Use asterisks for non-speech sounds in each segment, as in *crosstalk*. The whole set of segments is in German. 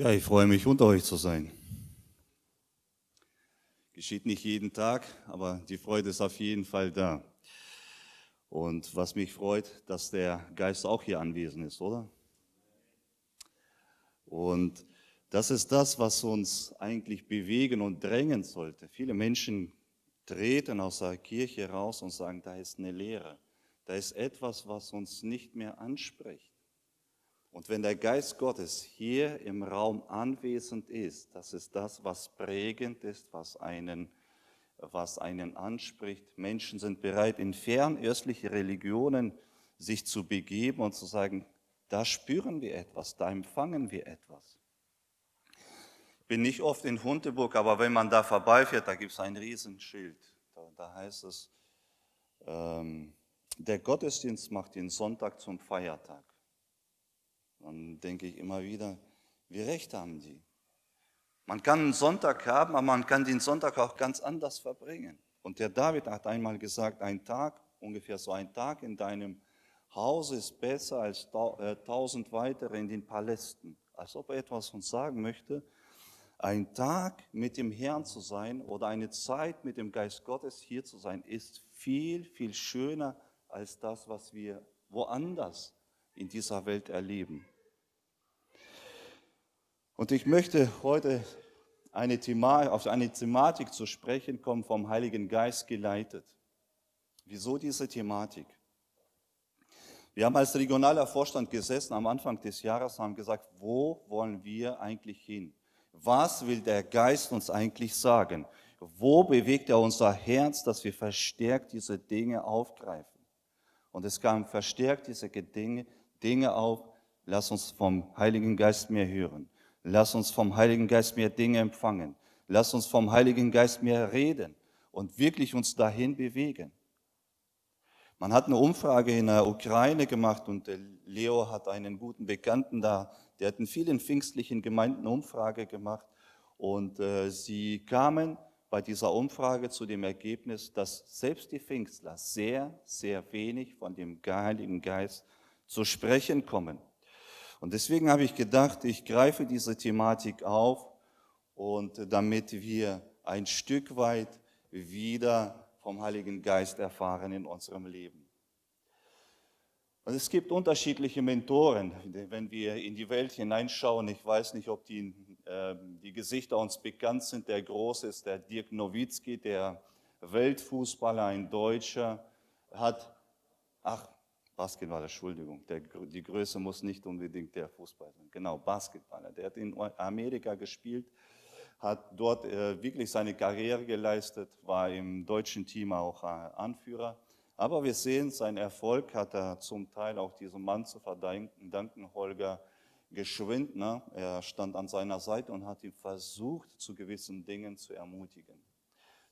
Ja, ich freue mich, unter euch zu sein. Geschieht nicht jeden Tag, aber die Freude ist auf jeden Fall da. Und was mich freut, dass der Geist auch hier anwesend ist, oder? Und das ist das, was uns eigentlich bewegen und drängen sollte. Viele Menschen treten aus der Kirche raus und sagen, da ist eine Lehre, da ist etwas, was uns nicht mehr anspricht. Und wenn der Geist Gottes hier im Raum anwesend ist, das ist das, was prägend ist, was einen, was einen anspricht. Menschen sind bereit, in fernöstliche Religionen sich zu begeben und zu sagen, da spüren wir etwas, da empfangen wir etwas. Ich bin nicht oft in Hundeburg, aber wenn man da vorbeifährt, da gibt es ein Riesenschild. Da, da heißt es, ähm, der Gottesdienst macht den Sonntag zum Feiertag. Dann denke ich immer wieder, wie recht haben die? Man kann einen Sonntag haben, aber man kann den Sonntag auch ganz anders verbringen. Und der David hat einmal gesagt, ein Tag, ungefähr so ein Tag in deinem Haus ist besser als äh, tausend weitere in den Palästen. Als ob er etwas uns sagen möchte, ein Tag mit dem Herrn zu sein oder eine Zeit mit dem Geist Gottes hier zu sein, ist viel, viel schöner als das, was wir woanders in dieser Welt erleben. Und ich möchte heute eine auf eine Thematik zu sprechen kommen, vom Heiligen Geist geleitet. Wieso diese Thematik? Wir haben als regionaler Vorstand gesessen am Anfang des Jahres und haben gesagt, wo wollen wir eigentlich hin? Was will der Geist uns eigentlich sagen? Wo bewegt er unser Herz, dass wir verstärkt diese Dinge aufgreifen? Und es kam verstärkt diese Dinge auf, lass uns vom Heiligen Geist mehr hören. Lass uns vom Heiligen Geist mehr Dinge empfangen. Lass uns vom Heiligen Geist mehr reden und wirklich uns dahin bewegen. Man hat eine Umfrage in der Ukraine gemacht und Leo hat einen guten Bekannten da, der hat in vielen pfingstlichen Gemeinden eine Umfrage gemacht und äh, sie kamen bei dieser Umfrage zu dem Ergebnis, dass selbst die Pfingstler sehr, sehr wenig von dem Heiligen Geist zu sprechen kommen. Und deswegen habe ich gedacht, ich greife diese Thematik auf und damit wir ein Stück weit wieder vom Heiligen Geist erfahren in unserem Leben. Und es gibt unterschiedliche Mentoren, wenn wir in die Welt hineinschauen. Ich weiß nicht, ob die, äh, die Gesichter uns bekannt sind. Der Große ist der Dirk Nowitzki, der Weltfußballer, ein Deutscher, hat, ach, Basketballer, Entschuldigung, der, die Größe muss nicht unbedingt der Fußballer sein. Genau, Basketballer. Der hat in Amerika gespielt, hat dort äh, wirklich seine Karriere geleistet, war im deutschen Team auch äh, Anführer. Aber wir sehen, sein Erfolg hat er zum Teil auch diesem Mann zu verdanken, Holger Geschwindner. Er stand an seiner Seite und hat ihn versucht, zu gewissen Dingen zu ermutigen,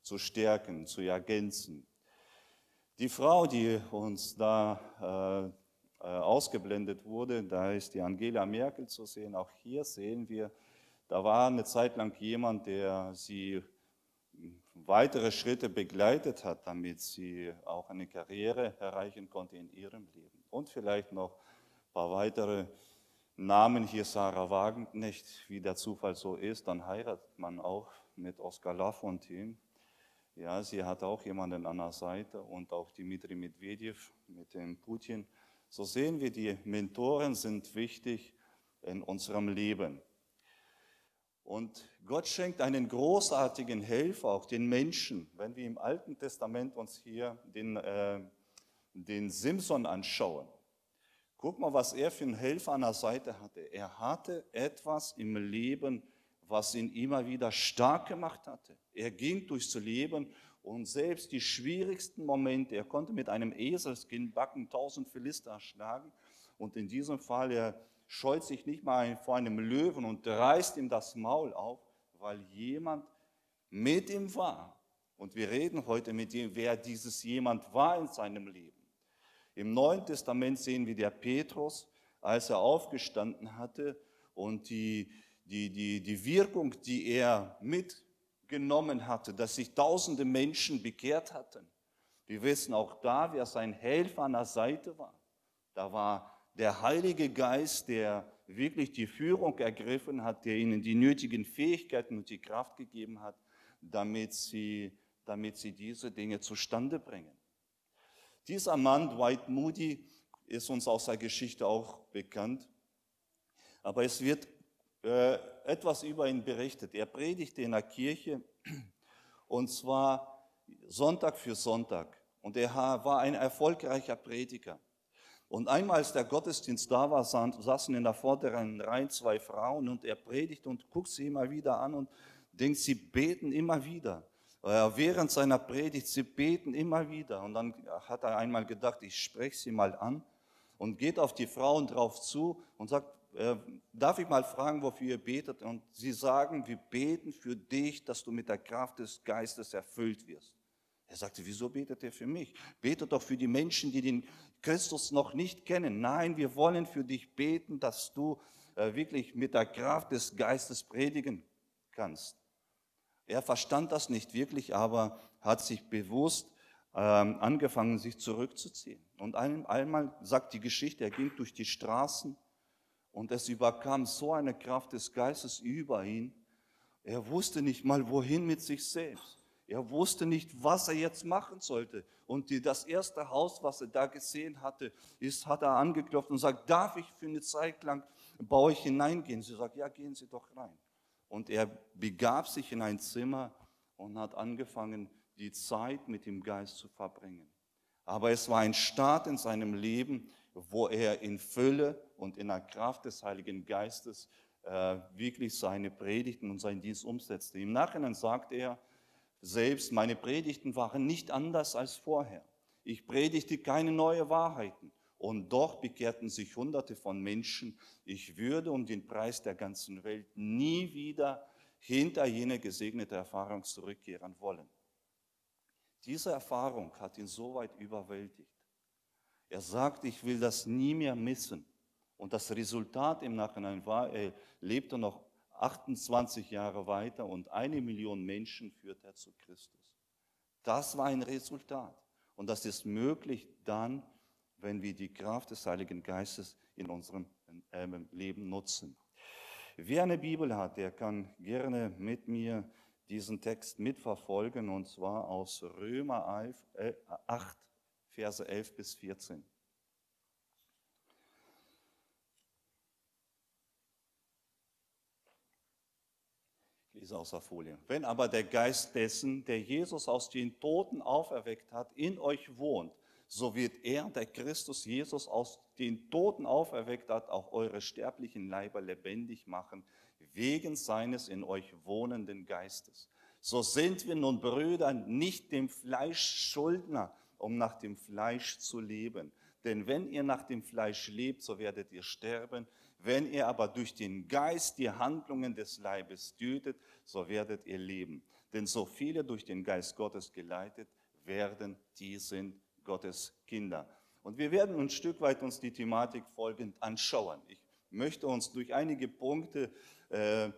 zu stärken, zu ergänzen. Die Frau, die uns da äh, äh, ausgeblendet wurde, da ist die Angela Merkel zu sehen. Auch hier sehen wir, da war eine Zeit lang jemand, der sie weitere Schritte begleitet hat, damit sie auch eine Karriere erreichen konnte in ihrem Leben. Und vielleicht noch ein paar weitere Namen hier, Sarah Wagenknecht, wie der Zufall so ist, dann heiratet man auch mit Oskar Lafontaine. Ja, sie hat auch jemanden an der Seite und auch Dimitri Medvedev mit dem Putin. So sehen wir, die Mentoren sind wichtig in unserem Leben. Und Gott schenkt einen großartigen Helfer auch den Menschen. Wenn wir im Alten Testament uns hier den, äh, den Simson anschauen, guck mal, was er für einen Helfer an der Seite hatte. Er hatte etwas im Leben, was ihn immer wieder stark gemacht hatte. Er ging durchs Leben und selbst die schwierigsten Momente, er konnte mit einem Eselskinnbacken tausend Philister schlagen und in diesem Fall, er scheut sich nicht mal vor einem Löwen und reißt ihm das Maul auf, weil jemand mit ihm war. Und wir reden heute mit ihm, wer dieses jemand war in seinem Leben. Im Neuen Testament sehen wir der Petrus, als er aufgestanden hatte und die, die, die, die Wirkung, die er mitgenommen hatte, dass sich tausende Menschen bekehrt hatten. Wir wissen auch da, wer sein Helfer an der Seite war. Da war Der Heilige Geist, der wirklich die Führung ergriffen hat, der ihnen die nötigen Fähigkeiten und die Kraft gegeben hat, damit sie, damit sie diese Dinge zustande bringen. Dieser Mann, Dwight Moody, ist uns aus der Geschichte auch bekannt. Aber es wird etwas über ihn berichtet. Er predigte in der Kirche und zwar Sonntag für Sonntag. Und er war ein erfolgreicher Prediger. Und einmal, als der Gottesdienst da war, saßen in der vorderen Reihe zwei Frauen und er predigt und guckt sie immer wieder an und denkt, sie beten immer wieder. Äh, während seiner Predigt, sie beten immer wieder. Und dann hat er einmal gedacht, ich spreche sie mal an und geht auf die Frauen drauf zu und sagt, äh, darf ich mal fragen, wofür ihr betet? Und sie sagen, wir beten für dich, dass du mit der Kraft des Geistes erfüllt wirst. Er sagte, wieso betet ihr für mich? Betet doch für die Menschen, die den Christus noch nicht kennen. Nein, wir wollen für dich beten, dass du äh, wirklich mit der Kraft des Geistes predigen kannst. Er verstand das nicht wirklich, aber hat sich bewusst ähm, angefangen, sich zurückzuziehen. Und einmal sagt die Geschichte, er ging durch die Straßen und es überkam so eine Kraft des Geistes über ihn. Er wusste nicht mal, wohin mit sich selbst. Er wusste nicht, was er jetzt machen sollte. Und die, das erste Haus, was er da gesehen hatte, ist, hat er angeklopft und sagt, darf ich für eine Zeit lang bei euch hineingehen? Sie sagt, ja, gehen Sie doch rein. Und er begab sich in ein Zimmer und hat angefangen, die Zeit mit dem Geist zu verbringen. Aber es war ein Start in seinem Leben, wo er in Fülle und in der Kraft des Heiligen Geistes äh, wirklich seine Predigten und seinen Dienst umsetzte. Im Nachhinein sagt er selbst, meine Predigten waren nicht anders als vorher. Ich predigte keine neuen Wahrheiten. Und doch bekehrten sich Hunderte von Menschen. Ich würde um den Preis der ganzen Welt nie wieder hinter jene gesegnete Erfahrung zurückkehren wollen. Diese Erfahrung hat ihn so weit überwältigt. Er sagt, ich will das nie mehr missen. Und das Resultat im Nachhinein war, er lebte noch 28 Jahre weiter und eine Million Menschen führt er zu Christus. Das war ein Resultat. Und das ist möglich dann, wenn wir die Kraft des Heiligen Geistes in unserem ähm, Leben nutzen. Wer eine Bibel hat, der kann gerne mit mir diesen Text mitverfolgen, und zwar aus Römer 8, äh, Verse 11 bis 14. Ich lese aus der Folie. Wenn aber der Geist dessen, der Jesus aus den Toten auferweckt hat, in euch wohnt, so wird er, der Christus Jesus aus den Toten auferweckt hat, auch eure sterblichen Leiber lebendig machen, wegen seines in euch wohnenden Geistes. So sind wir nun Brüder nicht dem Fleisch Schuldner, um nach dem Fleisch zu leben. Denn wenn ihr nach dem Fleisch lebt, so werdet ihr sterben. Wenn ihr aber durch den Geist die Handlungen des Leibes tötet, so werdet ihr leben. Denn so viele durch den Geist Gottes geleitet werden, die sind Gottes Kinder. Und wir werden ein Stück weit uns die Thematik folgend anschauen. Ich möchte uns durch einige Punkte äh,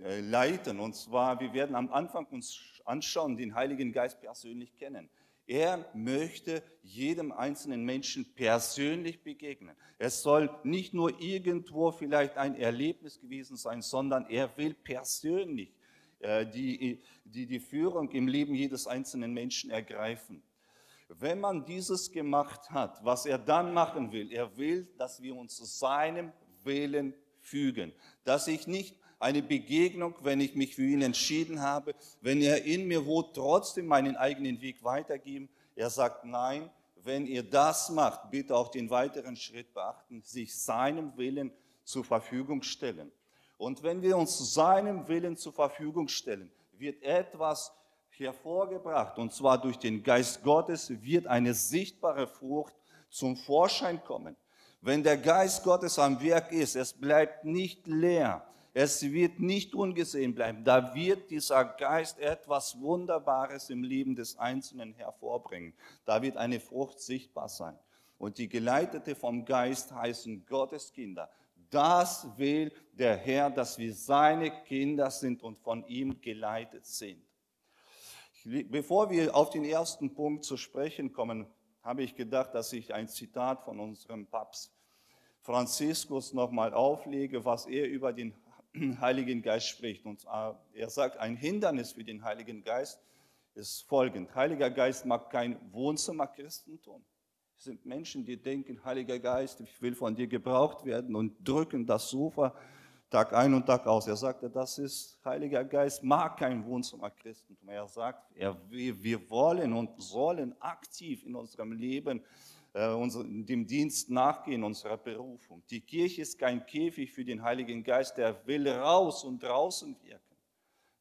äh, leiten. Und zwar, wir werden am Anfang uns anschauen, den Heiligen Geist persönlich kennen. Er möchte jedem einzelnen Menschen persönlich begegnen. Es soll nicht nur irgendwo vielleicht ein Erlebnis gewesen sein, sondern er will persönlich äh, die, die, die Führung im Leben jedes einzelnen Menschen ergreifen. Wenn man dieses gemacht hat, was er dann machen will, er will, dass wir uns seinem Willen fügen, dass ich nicht eine Begegnung, wenn ich mich für ihn entschieden habe, wenn er in mir wohnt, trotzdem meinen eigenen Weg weitergeben. Er sagt, nein, wenn ihr das macht, bitte auch den weiteren Schritt beachten, sich seinem Willen zur Verfügung stellen. Und wenn wir uns seinem Willen zur Verfügung stellen, wird etwas hervorgebracht. Und zwar durch den Geist Gottes wird eine sichtbare Frucht zum Vorschein kommen. Wenn der Geist Gottes am Werk ist, es bleibt nicht leer. Es wird nicht ungesehen bleiben. Da wird dieser Geist etwas Wunderbares im Leben des Einzelnen hervorbringen. Da wird eine Frucht sichtbar sein. Und die Geleitete vom Geist heißen Gottes Kinder. Das will der Herr, dass wir seine Kinder sind und von ihm geleitet sind. Bevor wir auf den ersten Punkt zu sprechen kommen, habe ich gedacht, dass ich ein Zitat von unserem Papst Franziskus nochmal auflege, was er über den Heiligen Geist spricht. Und er sagt, ein Hindernis für den Heiligen Geist ist folgend. Heiliger Geist mag kein Wohnzimmerchristentum. Es sind Menschen, die denken, Heiliger Geist, ich will von dir gebraucht werden und drücken das Sofa Tag ein und Tag aus. Er sagte, das ist, Heiliger Geist mag kein Wohnzimmerchristentum. Er sagt, er, wir, wollen und sollen aktiv in unserem Leben dem Dienst nachgehen, unserer Berufung. Die Kirche ist kein Käfig für den Heiligen Geist, der will raus und draußen wirken.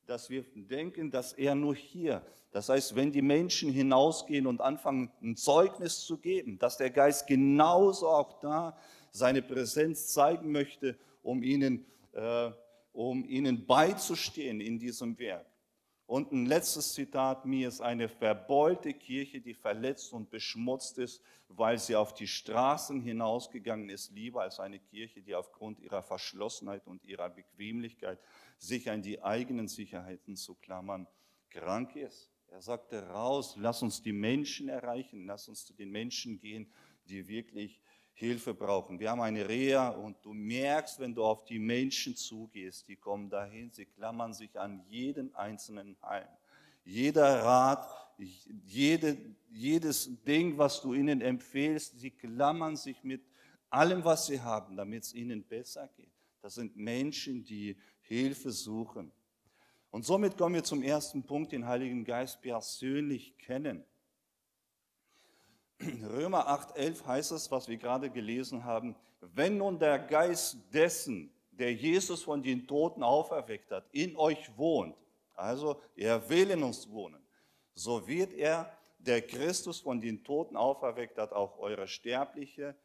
Dass wir denken, dass er nur hier, das heißt, wenn die Menschen hinausgehen und anfangen, ein Zeugnis zu geben, dass der Geist genauso auch da seine Präsenz zeigen möchte, um ihnen, äh, um ihnen beizustehen in diesem Werk. Und ein letztes Zitat, mir ist eine verbeulte Kirche, die verletzt und beschmutzt ist, weil sie auf die Straßen hinausgegangen ist, lieber als eine Kirche, die aufgrund ihrer Verschlossenheit und ihrer Bequemlichkeit sich an die eigenen Sicherheiten zu klammern, krank ist. Er sagte raus, lass uns die Menschen erreichen, lass uns zu den Menschen gehen, die wirklich Hilfe brauchen. Wir haben eine Reha und du merkst, wenn du auf die Menschen zugehst, die kommen dahin, sie klammern sich an jeden einzelnen Heim. Jeder Rat, jede, jedes Ding, was du ihnen empfehlst, sie klammern sich mit allem, was sie haben, damit es ihnen besser geht. Das sind Menschen, die Hilfe suchen. Und somit kommen wir zum ersten Punkt, den Heiligen Geist persönlich kennen. Römer 8,11 heißt es, was wir gerade gelesen haben, wenn nun der Geist dessen, der Jesus von den Toten auferweckt hat, in euch wohnt, also er will in uns wohnen, so wird er, der Christus von den Toten auferweckt hat, auch eure sterbliche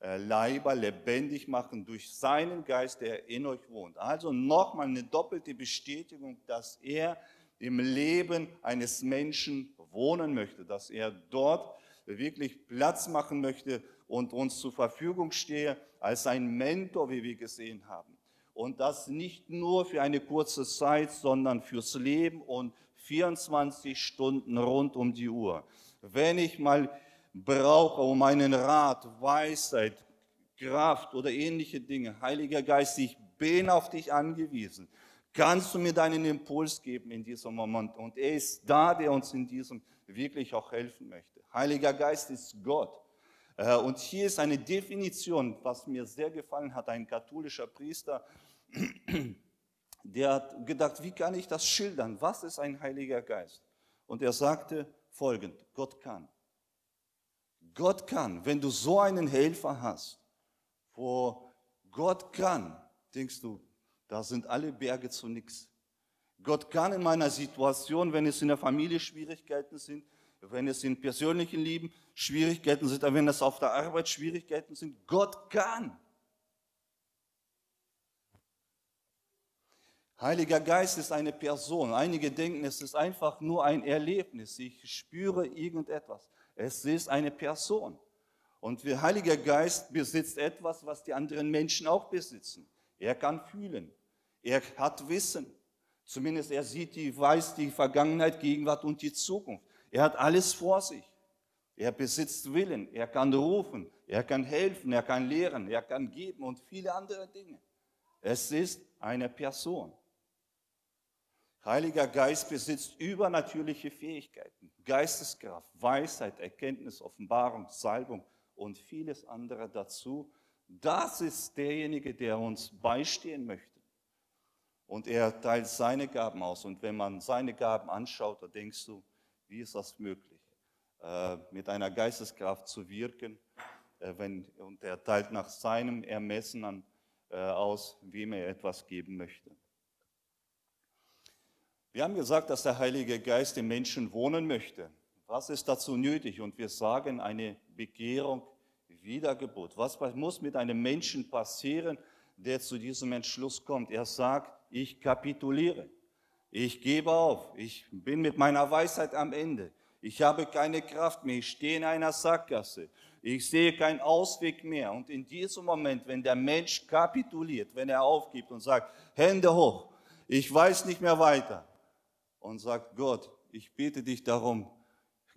äh, Leiber lebendig machen durch seinen Geist, der in euch wohnt. Also nochmal eine doppelte Bestätigung, dass er im Leben eines Menschen wohnen möchte, dass er dort wirklich Platz machen möchte und uns zur Verfügung stehe als ein Mentor, wie wir gesehen haben. Und das nicht nur für eine kurze Zeit, sondern fürs Leben und 24 Stunden rund um die Uhr. Wenn ich mal brauche um einen Rat, Weisheit, Kraft oder ähnliche Dinge, Heiliger Geist, ich bin auf dich angewiesen. Kannst du mir deinen Impuls geben in diesem Moment? Und er ist da, der uns in diesem wirklich auch helfen möchte. Heiliger Geist ist Gott. Äh, und hier ist eine Definition, was mir sehr gefallen hat, ein katholischer Priester, der hat gedacht, wie kann ich das schildern? Was ist ein Heiliger Geist? Und er sagte folgend, Gott kann. Gott kann. Wenn du so einen Helfer hast, wo Gott kann, denkst du, da sind alle Berge zu nichts. Gott kann in meiner Situation, wenn es in der Familie Schwierigkeiten sind, wenn es in persönlichen Leben Schwierigkeiten sind, wenn es auf der Arbeit Schwierigkeiten sind, Gott kann. Heiliger Geist ist eine Person. Einige denken, es ist einfach nur ein Erlebnis. Ich spüre irgendetwas. Es ist eine Person. Und der Heilige Geist besitzt etwas, was die anderen Menschen auch besitzen. Er kann fühlen. Er hat Wissen. Zumindest er sieht die, weiß die Vergangenheit, Gegenwart und die Zukunft. Er hat alles vor sich. Er besitzt Willen, er kann rufen, er kann helfen, er kann lehren, er kann geben und viele andere Dinge. Es ist eine Person. Heiliger Geist besitzt übernatürliche Fähigkeiten, Geisteskraft, Weisheit, Erkenntnis, Offenbarung, Salbung und vieles andere dazu. Das ist derjenige, der uns beistehen möchte. Und er teilt seine Gaben aus. Und wenn man seine Gaben anschaut, da denkst du, wie ist das möglich, äh, mit einer Geisteskraft zu wirken? Äh, wenn, und er teilt nach seinem Ermessen an, äh, aus, wem er etwas geben möchte. Wir haben gesagt, dass der Heilige Geist im Menschen wohnen möchte. Was ist dazu nötig? Und wir sagen eine Bekehrung, Wiedergeburt. Was muss mit einem Menschen passieren, der zu diesem Entschluss kommt? Er sagt, ich kapituliere. Ich gebe auf. Ich bin mit meiner Weisheit am Ende. Ich habe keine Kraft mehr. Ich stehe in einer Sackgasse. Ich sehe keinen Ausweg mehr. Und in diesem Moment, wenn der Mensch kapituliert, wenn er aufgibt und sagt, Hände hoch, ich weiß nicht mehr weiter. Und sagt, Gott, ich bitte dich darum,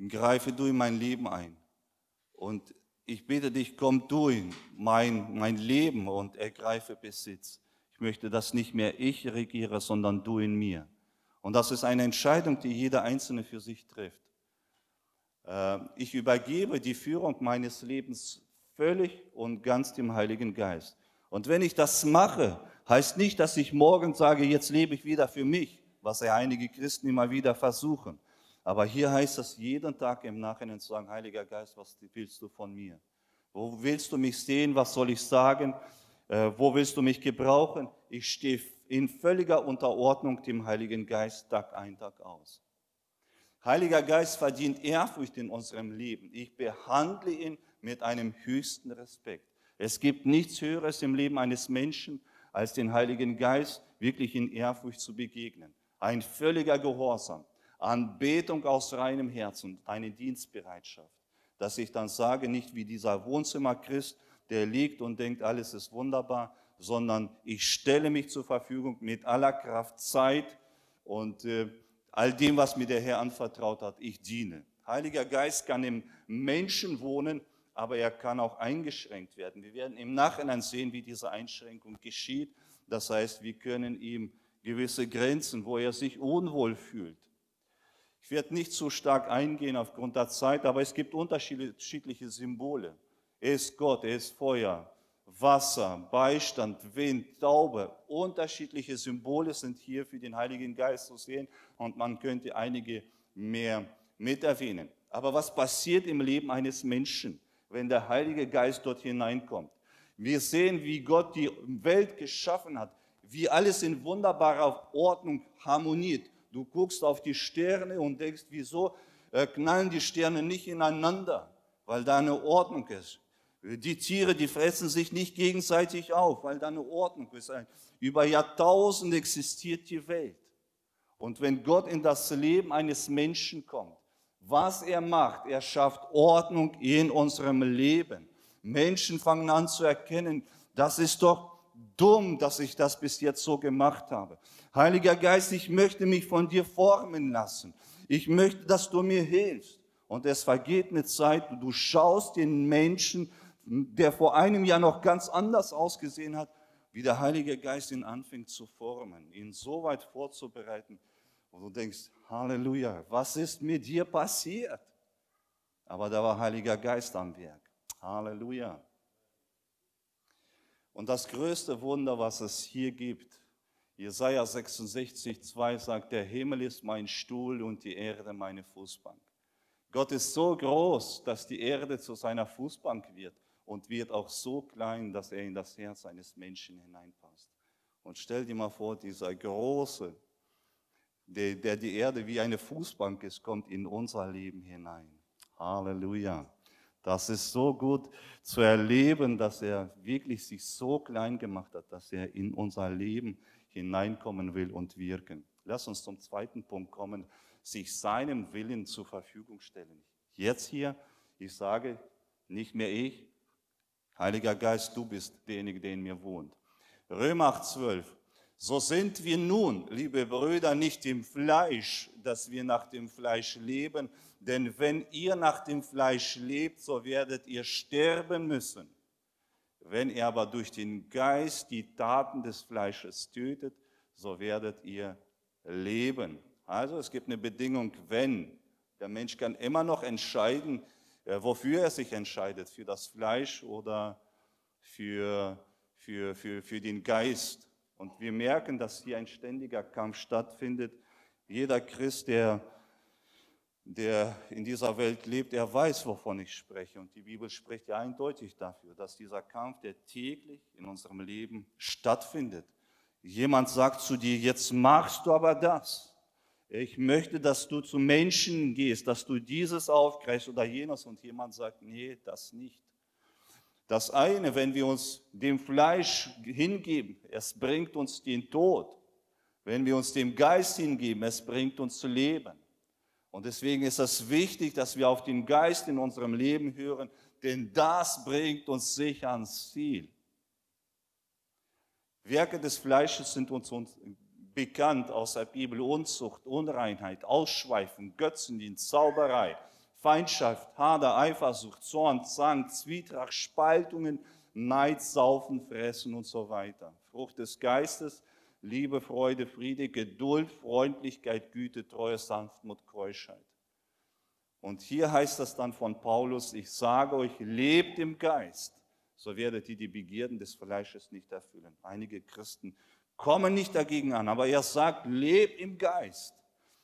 greife du in mein Leben ein. Und ich bitte dich, komm du in mein, mein Leben und ergreife Besitz. Ich möchte, dass nicht mehr ich regiere, sondern du in mir. Und das ist eine Entscheidung, die jeder Einzelne für sich trifft. Äh, ich übergebe die Führung meines Lebens völlig und ganz dem Heiligen Geist. Und wenn ich das mache, heißt nicht, dass ich morgen sage, jetzt lebe ich wieder für mich, was ja einige Christen immer wieder versuchen. Aber hier heißt es jeden Tag im Nachhinein zu sagen, Heiliger Geist, was willst du von mir? Wo willst du mich sehen? Was soll ich sagen? Äh, wo willst du mich gebrauchen? Ich stehe in völliger Unterordnung dem Heiligen Geist Tag ein, Tag aus. Heiliger Geist verdient Ehrfurcht in unserem Leben. Ich behandle ihn mit einem höchsten Respekt. Es gibt nichts Höheres im Leben eines Menschen, als den Heiligen Geist wirklich in Ehrfurcht zu begegnen. Ein völliger Gehorsam, Anbetung aus reinem Herzen, eine Dienstbereitschaft. Dass ich dann sage, nicht wie dieser Wohnzimmerchrist, der liegt und denkt, alles ist wunderbar, sondern ich stelle mich zur Verfügung mit aller Kraft, Zeit und äh, all dem, was mir der Herr anvertraut hat. Ich diene. Heiliger Geist kann im Menschen wohnen, aber er kann auch eingeschränkt werden. Wir werden im Nachhinein sehen, wie diese Einschränkung geschieht. Das heißt, wir können ihm gewisse Grenzen, wo er sich unwohl fühlt. Ich werde nicht zu stark eingehen aufgrund der Zeit, aber es gibt unterschiedliche Symbole. Er ist Gott, er ist Feuer, Wasser, Beistand, Wind, Taube. Unterschiedliche Symbole sind hier für den Heiligen Geist zu sehen und man könnte einige mehr mit erwähnen. Aber was passiert im Leben eines Menschen? wenn der Heilige Geist dort hineinkommt. Wir sehen, wie Gott die Welt geschaffen hat, wie alles in wunderbarer Ordnung harmoniert. Du guckst auf die Sterne und denkst, wieso äh, knallen die Sterne nicht ineinander? Weil da eine Ordnung ist. Die Tiere, die fressen sich nicht gegenseitig auf, weil da eine Ordnung ist. Über Jahrtausende existiert die Welt. Und wenn Gott in das Leben eines Menschen kommt, was er macht. Er schafft Ordnung in unserem Leben. Menschen fangen an zu erkennen, das ist doch dumm, dass ich das bis jetzt so gemacht habe. Heiliger Geist, ich möchte mich von dir formen lassen. Ich möchte, dass du mir hilfst. Und es vergeht eine Zeit, du schaust den Menschen, der vor einem Jahr noch ganz anders ausgesehen hat, wie der Heilige Geist ihn anfängt zu formen, ihn so weit vorzubereiten, und du denkst, Halleluja, was ist mit dir passiert? Aber da war Heiliger Geist am Werk. Halleluja. Und das größte Wunder, was es hier gibt, Jesaja 66, 2 sagt, der Himmel ist mein Stuhl und die Erde meine Fußbank. Gott ist so groß, dass die Erde zu seiner Fußbank wird und wird auch so klein, dass er in das Herz eines Menschen hineinpasst. Und stell dir mal vor, dieser große, der, der die Erde wie eine Fußbank ist, kommt in unser Leben hinein. Halleluja. Das ist so gut zu erleben, dass er wirklich sich so klein gemacht hat, dass er in unser Leben hineinkommen will und wirken. Lass uns zum zweiten Punkt kommen, sich seinem Willen zur Verfügung stellen. Jetzt hier, ich sage, nicht mehr ich, Heiliger Geist, du bist derjenige, der in mir wohnt. Römer 8, 12. So sind wir nun, liebe Brüder, nicht im Fleisch, dass wir nach dem Fleisch leben, denn wenn ihr nach dem Fleisch lebt, so werdet ihr sterben müssen. Wenn ihr aber durch den Geist die Taten des Fleisches tötet, so werdet ihr leben. Also es gibt eine Bedingung, wenn. Der Mensch kann immer noch entscheiden, wofür er sich entscheidet, für das Fleisch oder für, für, für, für den Geist. Und wir merken, dass hier ein ständiger Kampf stattfindet. Jeder Christ, der, der in dieser Welt lebt, er weiß, wovon ich spreche. Und die Bibel spricht ja eindeutig dafür, dass dieser Kampf, der täglich in unserem Leben stattfindet. Jemand sagt zu dir, jetzt machst du aber das. Ich möchte, dass du zu Menschen gehst, dass du dieses aufgreifst oder jenes. Und jemand sagt, nee, das nicht. Das eine, wenn wir uns dem Fleisch hingeben, es bringt uns den Tod. Wenn wir uns dem Geist hingeben, es bringt uns zu leben. Und deswegen ist es wichtig, dass wir auf den Geist in unserem Leben hören, denn das bringt uns sicher ans Ziel. Werke des Fleisches sind uns bekannt aus der Bibel. Unzucht, Unreinheit, Ausschweifen, Götzendienst, Zauberei, Feindschaft, Hader, Eifersucht, Zorn, Zank, Zwietracht, Spaltungen, Neid, Saufen, Fressen und so weiter. Frucht des Geistes, Liebe, Freude, Friede, Geduld, Freundlichkeit, Güte, Treue, Sanftmut, Keuschheit. Und hier heißt das dann von Paulus, ich sage euch, lebt im Geist, so werdet ihr die Begierden des Fleisches nicht erfüllen. Einige Christen kommen nicht dagegen an, aber er sagt, lebt im Geist.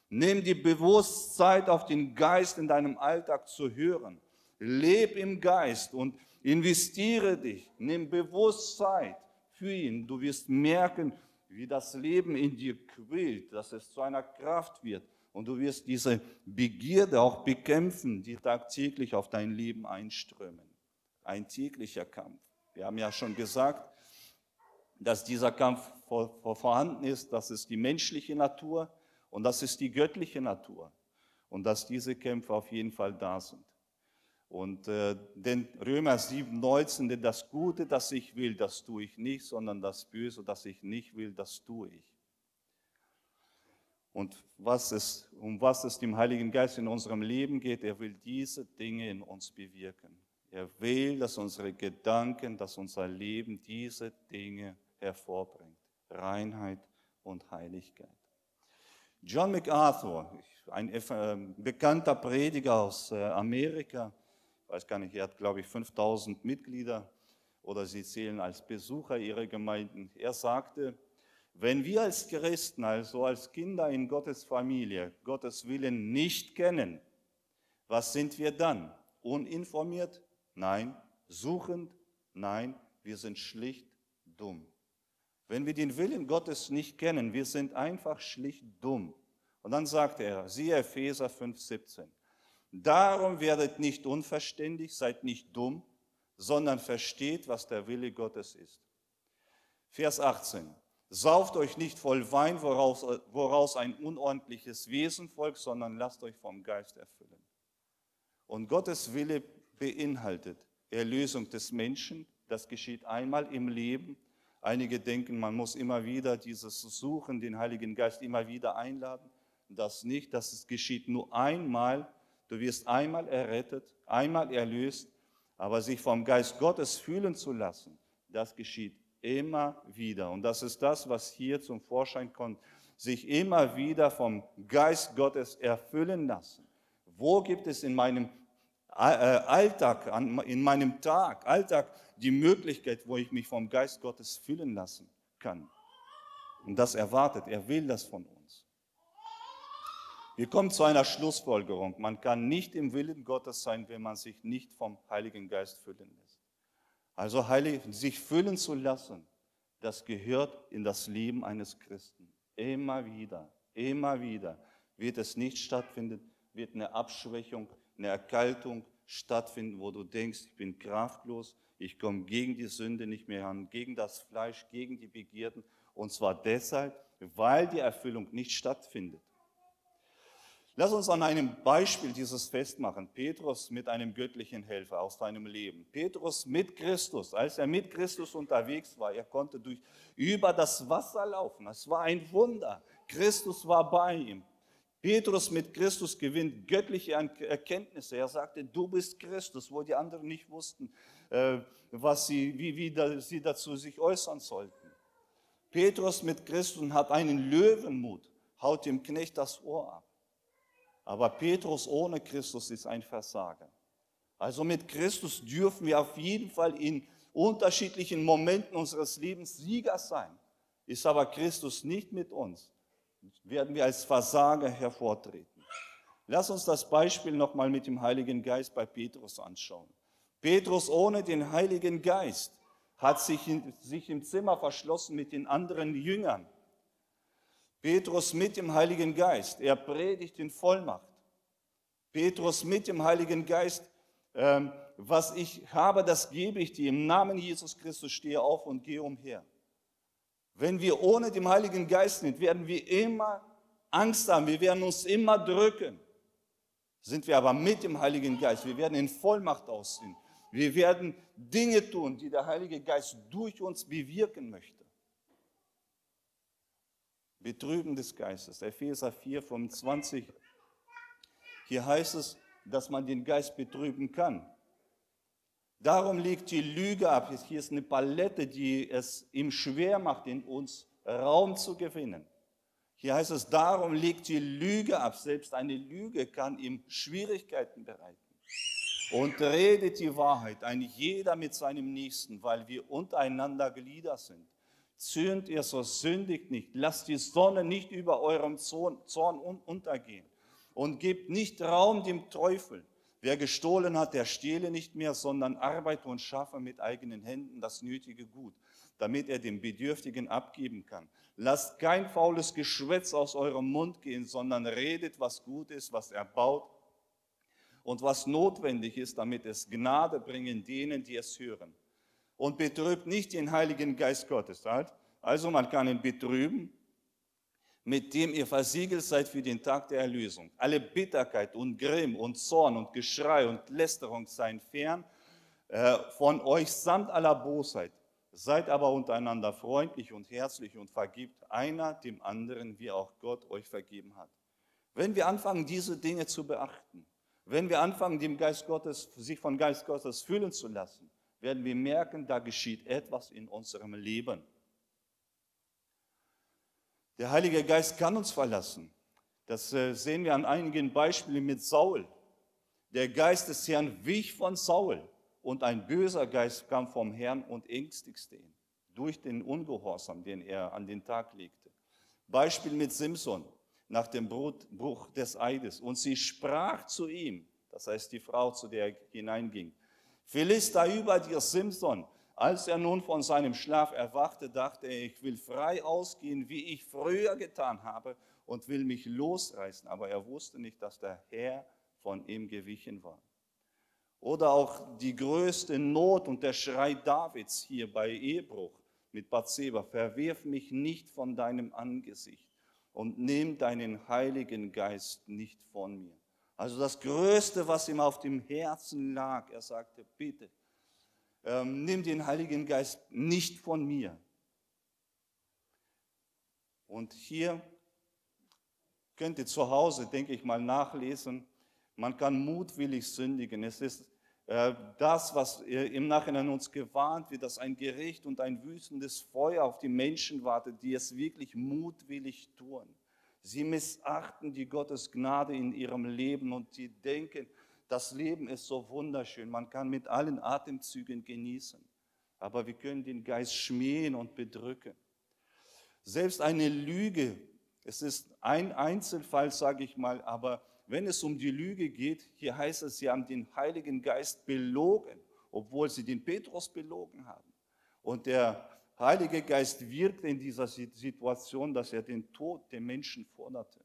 Nimm die Bewusstsein auf den Geist in deinem Alltag zu hören. Leb im Geist und investiere dich. Nimm Bewusstsein für ihn. Du wirst merken, wie das Leben in dir quillt, dass es zu einer Kraft wird und du wirst diese Begierde auch bekämpfen, die tagtäglich auf dein Leben einströmen. Ein täglicher Kampf. Wir haben ja schon gesagt, dass dieser Kampf vorhanden ist. Das ist die menschliche Natur und das ist die göttliche Natur. Und dass diese Kämpfe auf jeden Fall da sind. Und äh, den Römer 7, 19, denn das Gute, das ich will, das tue ich nicht, sondern das Böse, das ich nicht will, das tue ich. Und was es, um was es dem Heiligen Geist in unserem Leben geht, er will diese Dinge in uns bewirken. Er will, dass unsere Gedanken, dass unser Leben diese Dinge hervorbringt. Reinheit und Heiligkeit. John MacArthur, ein bekannter Prediger aus äh, Amerika, weiß gar nicht, er hat, glaube ich, 5000 Mitglieder oder sie zählen als Besucher ihrer Gemeinden. Er sagte, wenn wir als Christen, also als Kinder in Gottes Familie, Gottes Willen nicht kennen, was sind wir dann? Uninformiert? Nein. Suchend? Nein. Wir sind schlicht dumm. Wenn wir den Willen Gottes nicht kennen, wir sind einfach schlicht dumm. Und dann sagt er, siehe Epheser 5,17, darum werdet nicht unverständig, seid nicht dumm, sondern versteht, was der Wille Gottes ist. Vers 18, Sauft euch nicht voll Wein, woraus, woraus ein unordentliches Wesen folgt, sondern lasst euch vom Geist erfüllen. Und Gottes Wille beinhaltet Erlösung des Menschen. Das geschieht einmal im Leben. Einige denken, man muss immer wieder dieses Suchen, den Heiligen Geist immer wieder einladen. Das nicht, das geschieht nur einmal. Du wirst einmal errettet, einmal erlöst, aber sich vom Geist Gottes fühlen zu lassen, das geschieht Immer wieder. Und das ist das, was hier zum Vorschein kommt. Sich immer wieder vom Geist Gottes erfüllen lassen. Wo gibt es in meinem Alltag, in meinem Tag, Alltag die Möglichkeit, wo ich mich vom Geist Gottes füllen lassen kann? Und das erwartet, er will das von uns. Wir kommen zu einer Schlussfolgerung. Man kann nicht im Willen Gottes sein, wenn man sich nicht vom Heiligen Geist füllen lässt. Also heilig, sich füllen zu lassen, das gehört in das Leben eines Christen. Immer wieder, immer wieder wird es nicht stattfinden, wird eine Abschwächung, eine Erkaltung stattfinden, wo du denkst, ich bin kraftlos, ich komme gegen die Sünde nicht mehr an, gegen das Fleisch, gegen die Begierden. Und zwar deshalb, weil die Erfüllung nicht stattfindet. Lass uns an einem Beispiel dieses festmachen. Petrus mit einem göttlichen Helfer aus seinem Leben. Petrus mit Christus, als er mit Christus unterwegs war, er konnte durch, über das Wasser laufen. Es war ein Wunder. Christus war bei ihm. Petrus mit Christus gewinnt göttliche Erkenntnisse. Er sagte, du bist Christus, wo die anderen nicht wussten, äh, was sie, wie, wie sie dazu sich äußern sollten. Petrus mit Christus hat einen Löwenmut, haut dem Knecht das Ohr ab. Aber Petrus ohne Christus ist ein Versager. Also mit Christus dürfen wir auf jeden Fall in unterschiedlichen Momenten unseres Lebens Sieger sein. Ist aber Christus nicht mit uns, werden wir als Versager hervortreten. Lass uns das Beispiel nochmal mit dem Heiligen Geist bei Petrus anschauen. Petrus ohne den Heiligen Geist hat sich, in, sich im Zimmer verschlossen mit den anderen Jüngern Petrus mit dem Heiligen Geist, er predigt in Vollmacht. Petrus mit dem Heiligen Geist, ähm, was ich habe, das gebe ich dir. Im Namen Jesus Christus stehe auf und gehe umher. Wenn wir ohne den Heiligen Geist sind, werden wir immer Angst haben, wir werden uns immer drücken. Sind wir aber mit dem Heiligen Geist, wir werden in Vollmacht aussehen. Wir werden Dinge tun, die der Heilige Geist durch uns bewirken möchte. Betrüben des Geistes. Epheser 4, 25. Hier heißt es, dass man den Geist betrüben kann. Darum liegt die Lüge ab. Hier ist eine Palette, die es ihm schwer macht, in uns Raum zu gewinnen. Hier heißt es, darum liegt die Lüge ab. Selbst eine Lüge kann ihm Schwierigkeiten bereiten. Und redet die Wahrheit, ein jeder mit seinem Nächsten, weil wir untereinander Glieder sind. Zürnt ihr, so sündigt nicht. Lasst die Sonne nicht über eurem Zorn untergehen. Und gebt nicht Raum dem Teufel. Wer gestohlen hat, der stehle nicht mehr, sondern arbeite und schaffe mit eigenen Händen das nötige Gut, damit er dem Bedürftigen abgeben kann. Lasst kein faules Geschwätz aus eurem Mund gehen, sondern redet, was gut ist, was erbaut und was notwendig ist, damit es Gnade bringen denen, die es hören. Und betrübt nicht den Heiligen Geist Gottes. Halt. Also man kann ihn betrüben, mit dem ihr versiegelt seid für den Tag der Erlösung. Alle Bitterkeit und Grimm und Zorn und Geschrei und Lästerung seien fern äh, von euch samt aller Bosheit Seid aber untereinander freundlich und herzlich und vergibt einer dem anderen, wie auch Gott euch vergeben hat. Wenn wir anfangen, diese Dinge zu beachten, wenn wir anfangen, dem Geist Gottes, sich von Geist Gottes füllen zu lassen, werden wir merken, da geschieht etwas in unserem Leben. Der Heilige Geist kann uns verlassen. Das äh, sehen wir an einigen Beispielen mit Saul. Der Geist des Herrn wich von Saul und ein böser Geist kam vom Herrn und ängstigte ihn durch den Ungehorsam, den er an den Tag legte. Beispiel mit Simson nach dem Bruch des Eides. Und sie sprach zu ihm, das heißt die Frau, zu der er hineinging, Philister über dir, Simson. Als er nun von seinem Schlaf erwachte, dachte er, ich will frei ausgehen, wie ich früher getan habe, und will mich losreißen. Aber er wusste nicht, dass der Herr von ihm gewichen war. Oder auch die größte Not und der Schrei Davids hier bei Ehebruch mit Bathseba. Verwirf mich nicht von deinem Angesicht und nimm deinen Heiligen Geist nicht von mir. Also das Größte, was ihm auf dem Herzen lag, er sagte, bitte, ähm, nimm den Heiligen Geist nicht von mir. Und hier könnt ihr zu Hause, denke ich mal, nachlesen, man kann mutwillig sündigen. Es ist äh, das, was im Nachhinein uns gewarnt wird, dass ein Gericht und ein wüstendes Feuer auf die Menschen wartet, die es wirklich mutwillig tun. Sie missachten die Gottes Gnade in ihrem Leben und sie denken, das Leben ist so wunderschön, man kann mit allen Atemzügen genießen, aber wir können den Geist schmähen und bedrücken. Selbst eine Lüge, es ist ein Einzelfall, sage ich mal, aber wenn es um die Lüge geht, hier heißt es, sie haben den Heiligen Geist belogen, obwohl sie den Petrus belogen haben. Und der Heilige Geist wirkt in dieser Situation, dass er den Tod der Menschen forderte.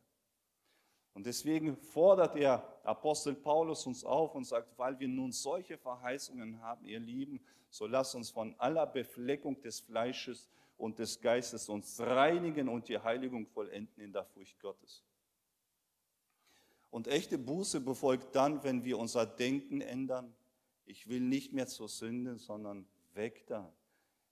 Und deswegen fordert der Apostel Paulus uns auf und sagt, weil wir nun solche Verheißungen haben, ihr Lieben, so lasst uns von aller Befleckung des Fleisches und des Geistes uns reinigen und die Heiligung vollenden in der Furcht Gottes. Und echte Buße befolgt dann, wenn wir unser Denken ändern. Ich will nicht mehr zur Sünde, sondern weg da.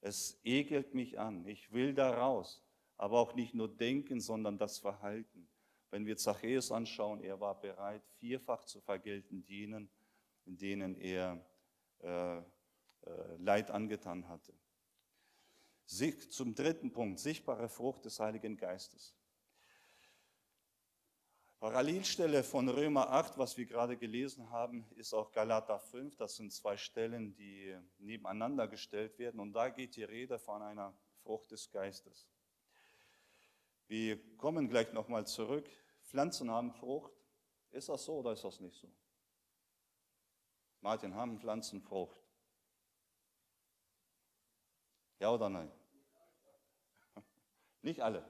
Es ekelt mich an. Ich will da raus. Aber auch nicht nur denken, sondern das Verhalten. Wenn wir Zachäus anschauen, er war bereit, vierfach zu vergelten denen, denen er äh, äh, Leid angetan hatte. Zum dritten Punkt, sichtbare Frucht des Heiligen Geistes. Parallelstelle von Römer 8, was wir gerade gelesen haben, ist auch Galater 5. Das sind zwei Stellen, die nebeneinander gestellt werden. Und da geht die Rede von einer Frucht des Geistes. Wir kommen gleich nochmal zurück. Pflanzen haben Frucht. Ist das so oder ist das nicht so? Martin, haben Pflanzen Frucht? Ja oder nein? *laughs* Nicht alle.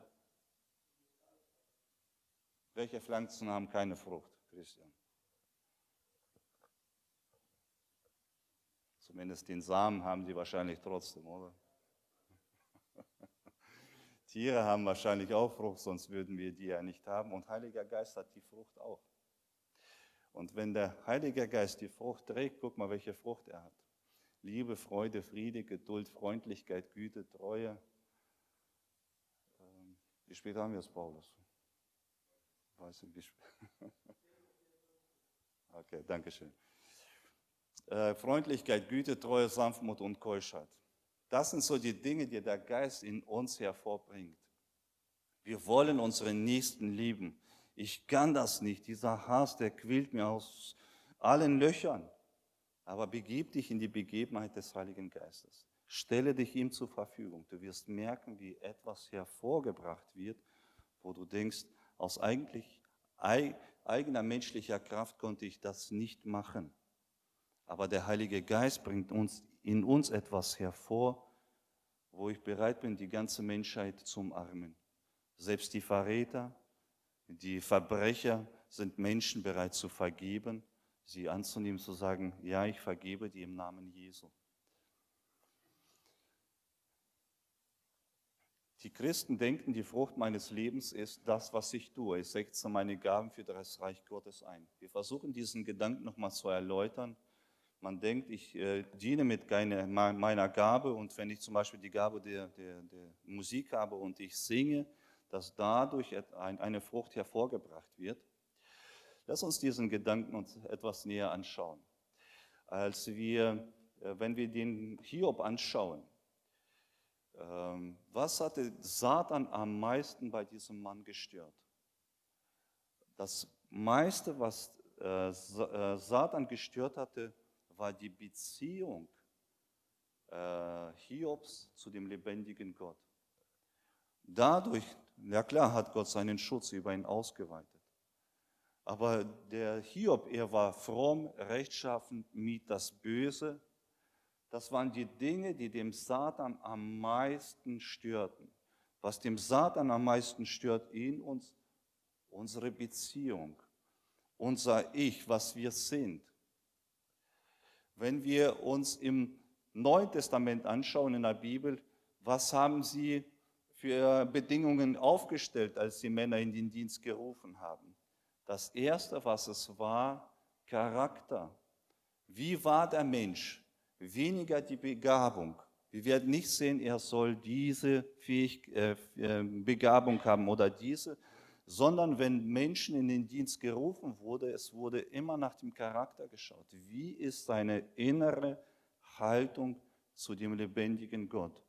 Welche Pflanzen haben keine Frucht, Christian? Zumindest den Samen haben sie wahrscheinlich trotzdem, oder? Tiere haben wahrscheinlich auch Frucht, sonst würden wir die ja nicht haben. Und Heiliger Geist hat die Frucht auch. Und wenn der Heilige Geist die Frucht trägt, guck mal, welche Frucht er hat. Liebe, Freude, Friede, Geduld, Freundlichkeit, Güte, Treue. Ähm, wie spät haben wir es, Paulus? Weiß ich nicht. *laughs* Okay, danke schön. Äh, Freundlichkeit, Güte, Treue, Sanftmut und Keuschheit. Das sind so die Dinge, die der Geist in uns hervorbringt. Wir wollen unseren Nächsten lieben. Ich kann das nicht. Dieser Hass, der quillt mir aus allen Löchern. Aber begib dich in die Begebenheit des Heiligen Geistes. Stelle dich ihm zur Verfügung. Du wirst merken, wie etwas hervorgebracht wird, wo du denkst, aus eigentlich eigener menschlicher Kraft konnte ich das nicht machen. Aber der Heilige Geist bringt uns in uns etwas hervor, wo ich bereit bin, die ganze Menschheit zu umarmen. Selbst die Verräter, die Verbrecher sind Menschen bereit zu vergeben, sie anzunehmen, zu sagen, ja, ich vergebe dir im Namen Jesu. Die Christen denken, die Frucht meines Lebens ist das, was ich tue. Ich setze meine Gaben für das Reich Gottes ein. Wir versuchen diesen Gedanken nochmal zu erläutern. Man denkt, ich äh, diene mit keine, meiner Gabe und wenn ich zum Beispiel die Gabe der, der, der Musik habe und ich singe, dass dadurch eine Frucht hervorgebracht wird. Lass uns diesen Gedanken uns etwas näher anschauen. Als wir, äh, wenn wir den Hiob anschauen, ähm, was hatte Satan am meisten bei diesem Mann gestört? Das meiste, was äh, Satan gestört hatte, war die Beziehung äh, Hiobs zu dem lebendigen Gott. Dadurch, ja klar, hat Gott seinen Schutz über ihn ausgeweitet. Aber der Hiob, er war fromm, rechtschaffen, mied das Böse. Das waren die Dinge, die dem Satan am meisten störten. Was dem Satan am meisten stört in uns, unsere Beziehung, unser Ich, was wir sind. Wenn wir uns im Neuen Testament anschauen in der Bibel, was haben sie für Bedingungen aufgestellt, als sie Männer in den Dienst gerufen haben? Das Erste, was es war, Charakter. Wie war der Mensch? Weniger die Begabung. Wir werden nicht sehen, er soll diese äh, äh Begabung haben oder diese, sondern wenn Menschen in den Dienst gerufen wurde, es wurde immer nach dem Charakter geschaut. Wie ist seine innere Haltung zu dem lebendigen Gott?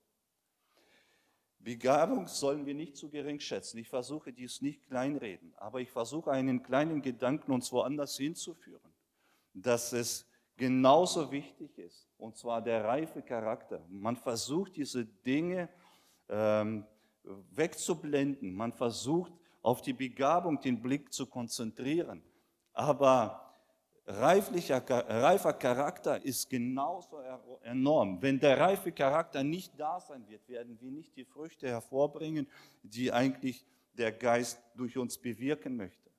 Begabung sollen wir nicht zu gering schätzen. Ich versuche dies nicht kleinreden, aber ich versuche einen kleinen Gedanken uns woanders hinzuführen, dass es genauso wichtig ist, und zwar der reife Charakter. Man versucht diese Dinge ähm, wegzublenden. Man versucht auf die Begabung den Blick zu konzentrieren. Aber reiflicher, reifer Charakter ist genauso enorm. Wenn der reife Charakter nicht da sein wird, werden wir nicht die Früchte hervorbringen, die eigentlich der Geist durch uns bewirken möchte.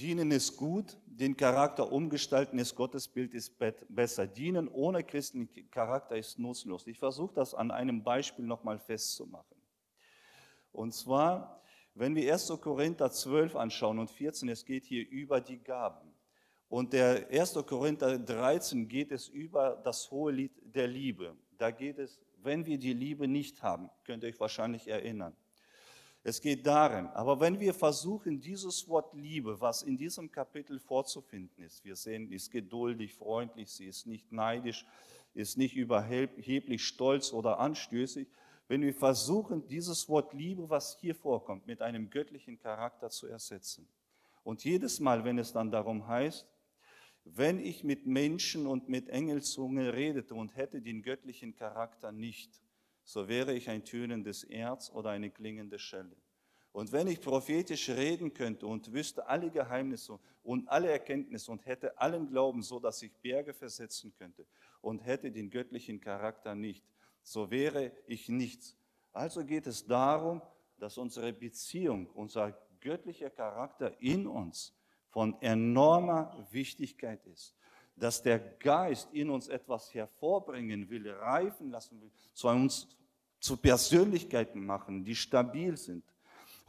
Dienen ist gut, den Charakter umgestalten ist Gottesbild ist besser. Dienen ohne christlichen Charakter ist nutzlos. Ich versuche das an einem Beispiel nochmal festzumachen. Und zwar, wenn wir 1. Korinther 12 anschauen und 14, es geht hier über die Gaben. Und der 1. Korinther 13 geht es über das hohe Lied der Liebe. Da geht es, wenn wir die Liebe nicht haben, könnt ihr euch wahrscheinlich erinnern. Es geht darin. Aber wenn wir versuchen, dieses Wort Liebe, was in diesem Kapitel vorzufinden ist, wir sehen, sie ist geduldig, freundlich, sie ist nicht neidisch, ist nicht überheblich stolz oder anstößig. Wenn wir versuchen, dieses Wort Liebe, was hier vorkommt, mit einem göttlichen Charakter zu ersetzen. Und jedes Mal, wenn es dann darum heißt, wenn ich mit Menschen und mit Engelzunge redete und hätte den göttlichen Charakter nicht, so wäre ich ein tönendes Erz oder eine klingende Schelle. Und wenn ich prophetisch reden könnte und wüsste alle Geheimnisse und alle Erkenntnisse und hätte allen Glauben, so dass ich Berge versetzen könnte und hätte den göttlichen Charakter nicht, so wäre ich nichts. Also geht es darum, dass unsere Beziehung, unser göttlicher Charakter in uns von enormer Wichtigkeit ist dass der Geist in uns etwas hervorbringen will, reifen lassen will, zu uns zu Persönlichkeiten machen, die stabil sind.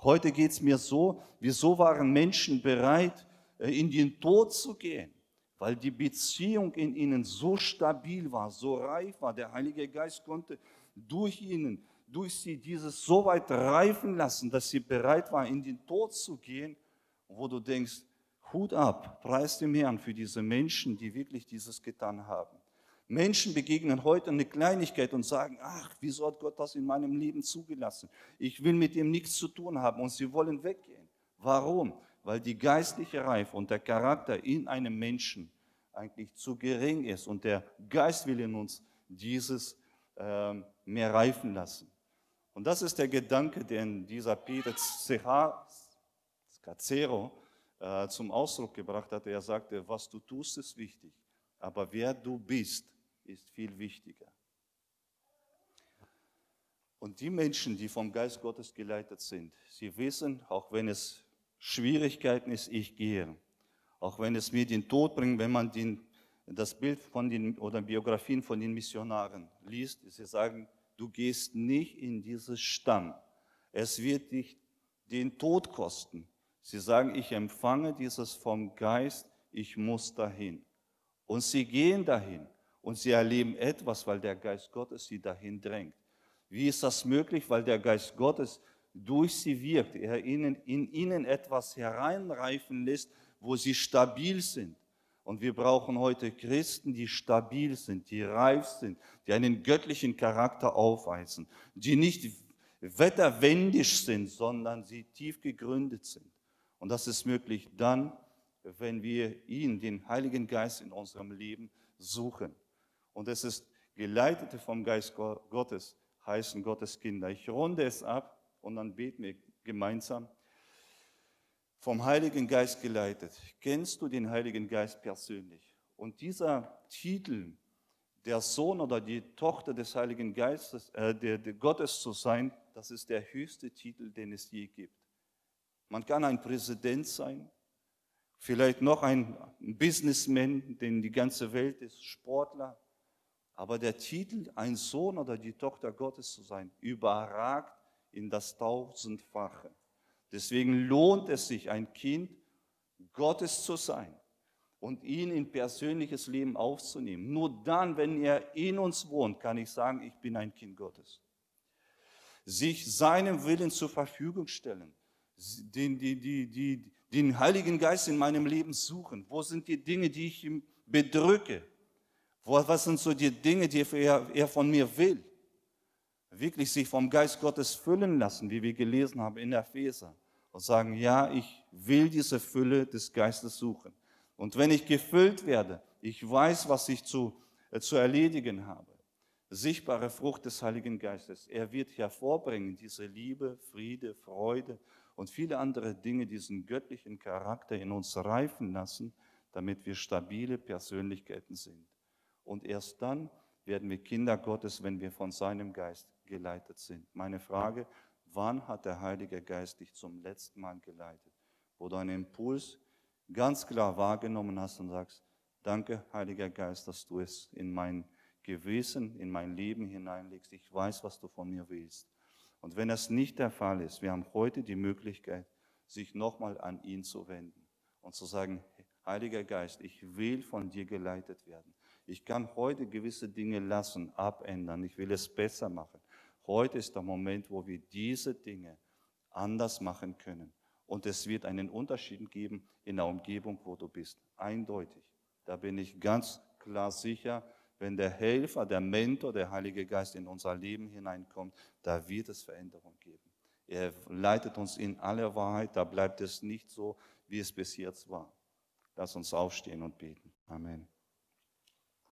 Heute geht es mir so, wieso waren Menschen bereit, äh, in den Tod zu gehen? Weil die Beziehung in ihnen so stabil war, so reif war. Der Heilige Geist konnte durch ihnen, durch sie dieses so weit reifen lassen, dass sie bereit waren, in den Tod zu gehen, wo du denkst, Hut ab, preis dem Herrn für diese Menschen, die wirklich dieses getan haben. Menschen begegnen heute eine Kleinigkeit und sagen, ach, wieso hat Gott das in meinem Leben zugelassen? Ich will mit ihm nichts zu tun haben und sie wollen weggehen. Warum? Weil die geistliche Reife und der Charakter in einem Menschen eigentlich zu gering ist und der Geist will in uns dieses äh, mehr reifen lassen. Und das ist der Gedanke, den dieser Peter Scacero äh, zum Ausdruck gebracht hat. Er sagte, was du tust, ist wichtig, aber wer du bist, ist viel wichtiger. Und die Menschen, die vom Geist Gottes geleitet sind, sie wissen, auch wenn es Schwierigkeiten ist, ich gehe. Auch wenn es mir den Tod bringt, wenn man den, das Bild von den oder Biografien von den Missionaren liest, sie sagen, du gehst nicht in dieses Stamm. Es wird dich den Tod kosten. Sie sagen, ich empfange dieses vom Geist, ich muss dahin. Und sie gehen dahin und sie erleben etwas, weil der Geist Gottes sie dahin drängt. Wie ist das möglich? Weil der Geist Gottes durch sie wirkt, er ihnen, in ihnen etwas hereinreifen lässt, wo sie stabil sind. Und wir brauchen heute Christen, die stabil sind, die reif sind, die einen göttlichen Charakter aufweisen, die nicht wetterwendisch sind, sondern sie tief gegründet sind. Und das ist möglich dann, wenn wir ihn, den Heiligen Geist in unserem Leben suchen. Und es ist Geleitete vom Geist Gottes, heißen Gottes Kinder. Ich runde es ab und dann beten wir gemeinsam vom Heiligen Geist geleitet. Kennst du den Heiligen Geist persönlich? Und dieser Titel, der Sohn oder die Tochter des Heiligen Geistes, äh, der, der Gottes zu sein, das ist der höchste Titel, den es je gibt. Man kann ein Präsident sein, vielleicht noch ein Businessman, den die ganze Welt ist, Sportler. Aber der Titel, ein Sohn oder die Tochter Gottes zu sein, überragt in das Tausendfache. Deswegen lohnt es sich, ein Kind Gottes zu sein und ihn in persönliches Leben aufzunehmen. Nur dann, wenn er in uns wohnt, kann ich sagen, ich bin ein Kind Gottes. Sich seinem Willen zur Verfügung stellen, den, die, die, die, den Heiligen Geist in meinem Leben suchen. Wo sind die Dinge, die ich ihm bedrücke? Was sind so die Dinge, die er, er von mir will? Wirklich sich vom Geist Gottes füllen lassen, wie wir gelesen haben in der Epheser und sagen, ja, ich will diese Fülle des Geistes suchen. Und wenn ich gefüllt werde, ich weiß, was ich zu, äh, zu erledigen habe. Sichtbare Frucht des Heiligen Geistes. Er wird hervorbringen diese Liebe, Friede, Freude und viele andere Dinge, diesen göttlichen Charakter in uns reifen lassen, damit wir stabile Persönlichkeiten sind. Und erst dann werden wir Kinder Gottes, wenn wir von seinem Geist geleitet sind. Meine Frage, Wann hat der Heilige Geist dich zum letzten Mal geleitet? Wo du einen Impuls ganz klar wahrgenommen hast und sagst, danke Heiliger Geist, dass du es in mein Gewissen, in mein Leben hineinlegst. Ich weiß, was du von mir willst. Und wenn das nicht der Fall ist, wir haben heute die Möglichkeit, sich nochmal an ihn zu wenden und zu sagen, Heiliger Geist, ich will von dir geleitet werden. Ich kann heute gewisse Dinge lassen, abändern. Ich will es besser machen. Heute ist der Moment, wo wir diese Dinge anders machen können. Und es wird einen Unterschied geben in der Umgebung, wo du bist. Eindeutig. Da bin ich ganz klar sicher, wenn der Helfer, der Mentor, der Heilige Geist in unser Leben hineinkommt, da wird es Veränderung geben. Er leitet uns in alle Wahrheit, da bleibt es nicht so, wie es bis jetzt war. Lass uns aufstehen und beten. Amen.